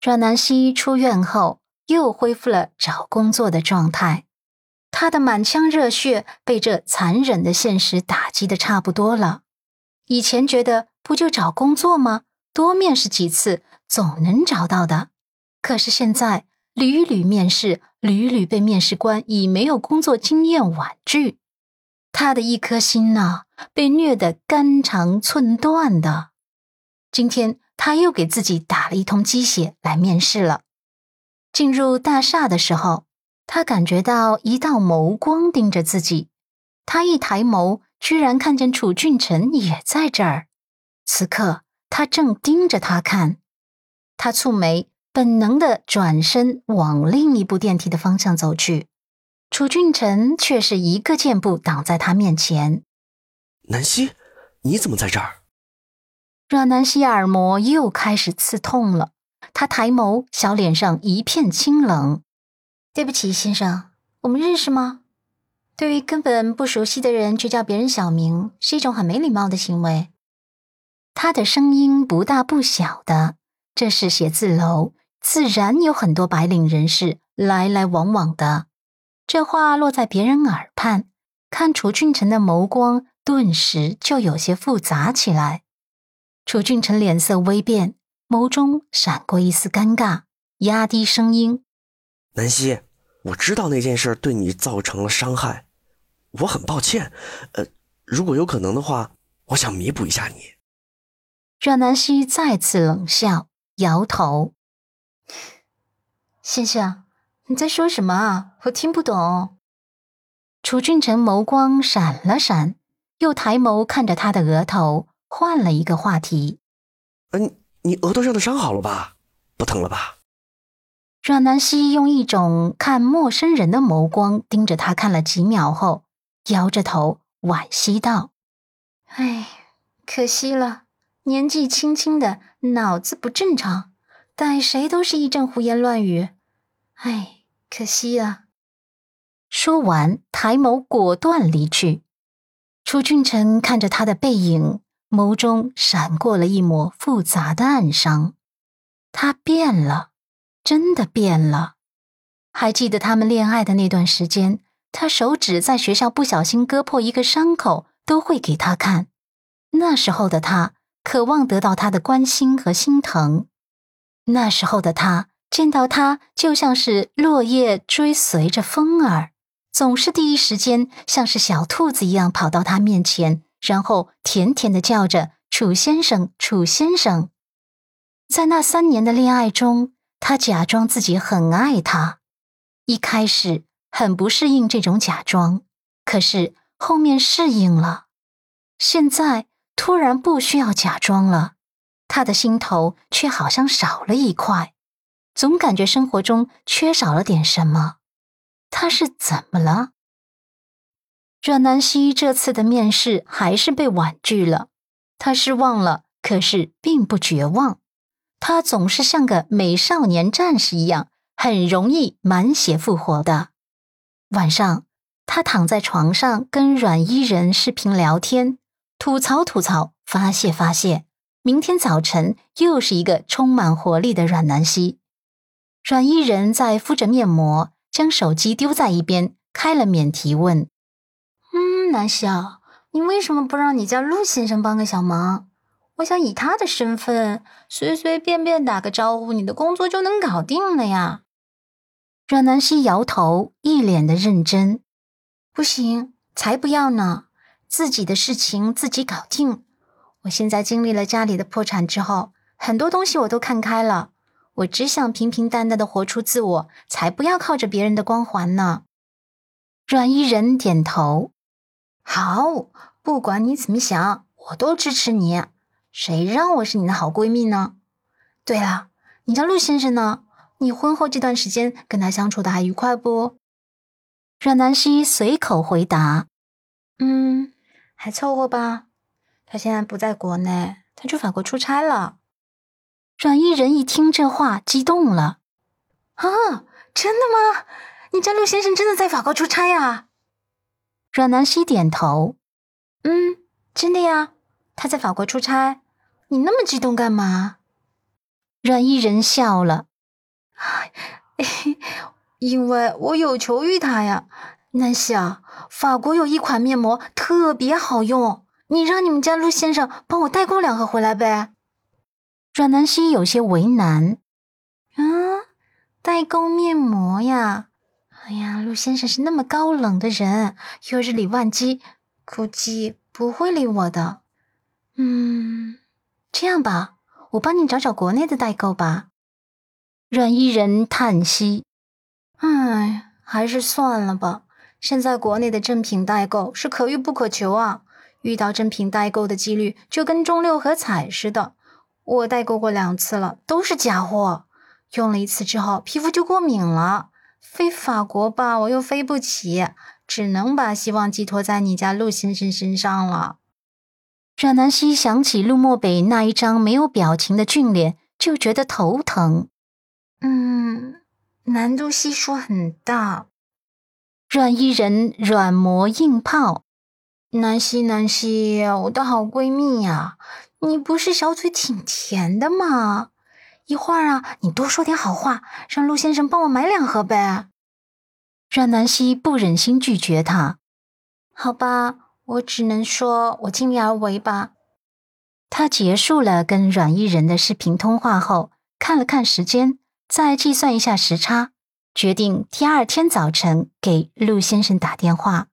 阮南希出院后又恢复了找工作的状态，她的满腔热血被这残忍的现实打击的差不多了。以前觉得不就找工作吗？多面试几次总能找到的。可是现在屡屡面试，屡屡被面试官以没有工作经验婉拒，他的一颗心呐，被虐得肝肠寸断的。今天他又给自己打了一通鸡血来面试了。进入大厦的时候，他感觉到一道眸光盯着自己，他一抬眸。居然看见楚俊辰也在这儿，此刻他正盯着他看，他蹙眉，本能的转身往另一部电梯的方向走去。楚俊辰却是一个箭步挡在他面前。南希，你怎么在这儿？阮南希耳膜又开始刺痛了，他抬眸，小脸上一片清冷。对不起，先生，我们认识吗？对于根本不熟悉的人去叫别人小名，是一种很没礼貌的行为。他的声音不大不小的，这是写字楼，自然有很多白领人士来来往往的。这话落在别人耳畔，看楚俊辰的眸光顿时就有些复杂起来。楚俊辰脸色微变，眸中闪过一丝尴尬，压低声音：“南希，我知道那件事对你造成了伤害。”我很抱歉，呃，如果有可能的话，我想弥补一下你。阮南希再次冷笑，摇头：“先生，你在说什么啊？我听不懂。”楚俊辰眸光闪了闪，又抬眸看着他的额头，换了一个话题：“嗯，你额头上的伤好了吧？不疼了吧？”阮南希用一种看陌生人的眸光盯着他看了几秒后。摇着头，惋惜道：“哎，可惜了，年纪轻轻的，脑子不正常，待谁都是一阵胡言乱语。哎，可惜啊。”说完，抬眸果断离去。楚俊辰看着他的背影，眸中闪过了一抹复杂的暗伤。他变了，真的变了。还记得他们恋爱的那段时间？他手指在学校不小心割破一个伤口，都会给他看。那时候的他渴望得到他的关心和心疼。那时候的他见到他就像是落叶追随着风儿，总是第一时间像是小兔子一样跑到他面前，然后甜甜的叫着“楚先生，楚先生”。在那三年的恋爱中，他假装自己很爱他。一开始。很不适应这种假装，可是后面适应了，现在突然不需要假装了，他的心头却好像少了一块，总感觉生活中缺少了点什么。他是怎么了？阮南希这次的面试还是被婉拒了，他失望了，可是并不绝望。他总是像个美少年战士一样，很容易满血复活的。晚上，他躺在床上跟阮伊人视频聊天，吐槽吐槽，发泄发泄。明天早晨又是一个充满活力的阮南希。阮伊人在敷着面膜，将手机丢在一边，开了免提问：“南希啊，你为什么不让你家陆先生帮个小忙？我想以他的身份，随随便便打个招呼，你的工作就能搞定了呀。”阮南希摇头，一脸的认真。不行，才不要呢！自己的事情自己搞定。我现在经历了家里的破产之后，很多东西我都看开了。我只想平平淡淡的活出自我，才不要靠着别人的光环呢。阮依人点头。好，不管你怎么想，我都支持你。谁让我是你的好闺蜜呢？对了，你家陆先生呢？你婚后这段时间跟他相处的还愉快不？阮南希随口回答：“嗯，还凑合吧。他现在不在国内，他去法国出差了。”阮依人一听这话，激动了：“啊，真的吗？你家陆先生真的在法国出差呀？”阮南希点头：“嗯，真的呀，他在法国出差。你那么激动干嘛？”阮依人笑了。因为我有求于他呀。南希啊，法国有一款面膜特别好用，你让你们家陆先生帮我代购两盒回来呗。阮南希有些为难。嗯，代购面膜呀？哎呀，陆先生是那么高冷的人，又日理万机，估计不会理我的。嗯，这样吧，我帮你找找国内的代购吧。阮伊人叹息：“唉，还是算了吧。现在国内的正品代购是可遇不可求啊，遇到正品代购的几率就跟中六合彩似的。我代购过两次了，都是假货。用了一次之后，皮肤就过敏了。飞法国吧，我又飞不起，只能把希望寄托在你家陆先生身上了。”阮南希想起陆漠北那一张没有表情的俊脸，就觉得头疼。嗯，难度系数很大。阮伊人软磨硬泡，南希，南希，我的好闺蜜呀，你不是小嘴挺甜的吗？一会儿啊，你多说点好话，让陆先生帮我买两盒呗。阮南希不忍心拒绝他，好吧。我只能说，我尽力而为吧。他结束了跟阮伊人的视频通话后，看了看时间，再计算一下时差，决定第二天早晨给陆先生打电话。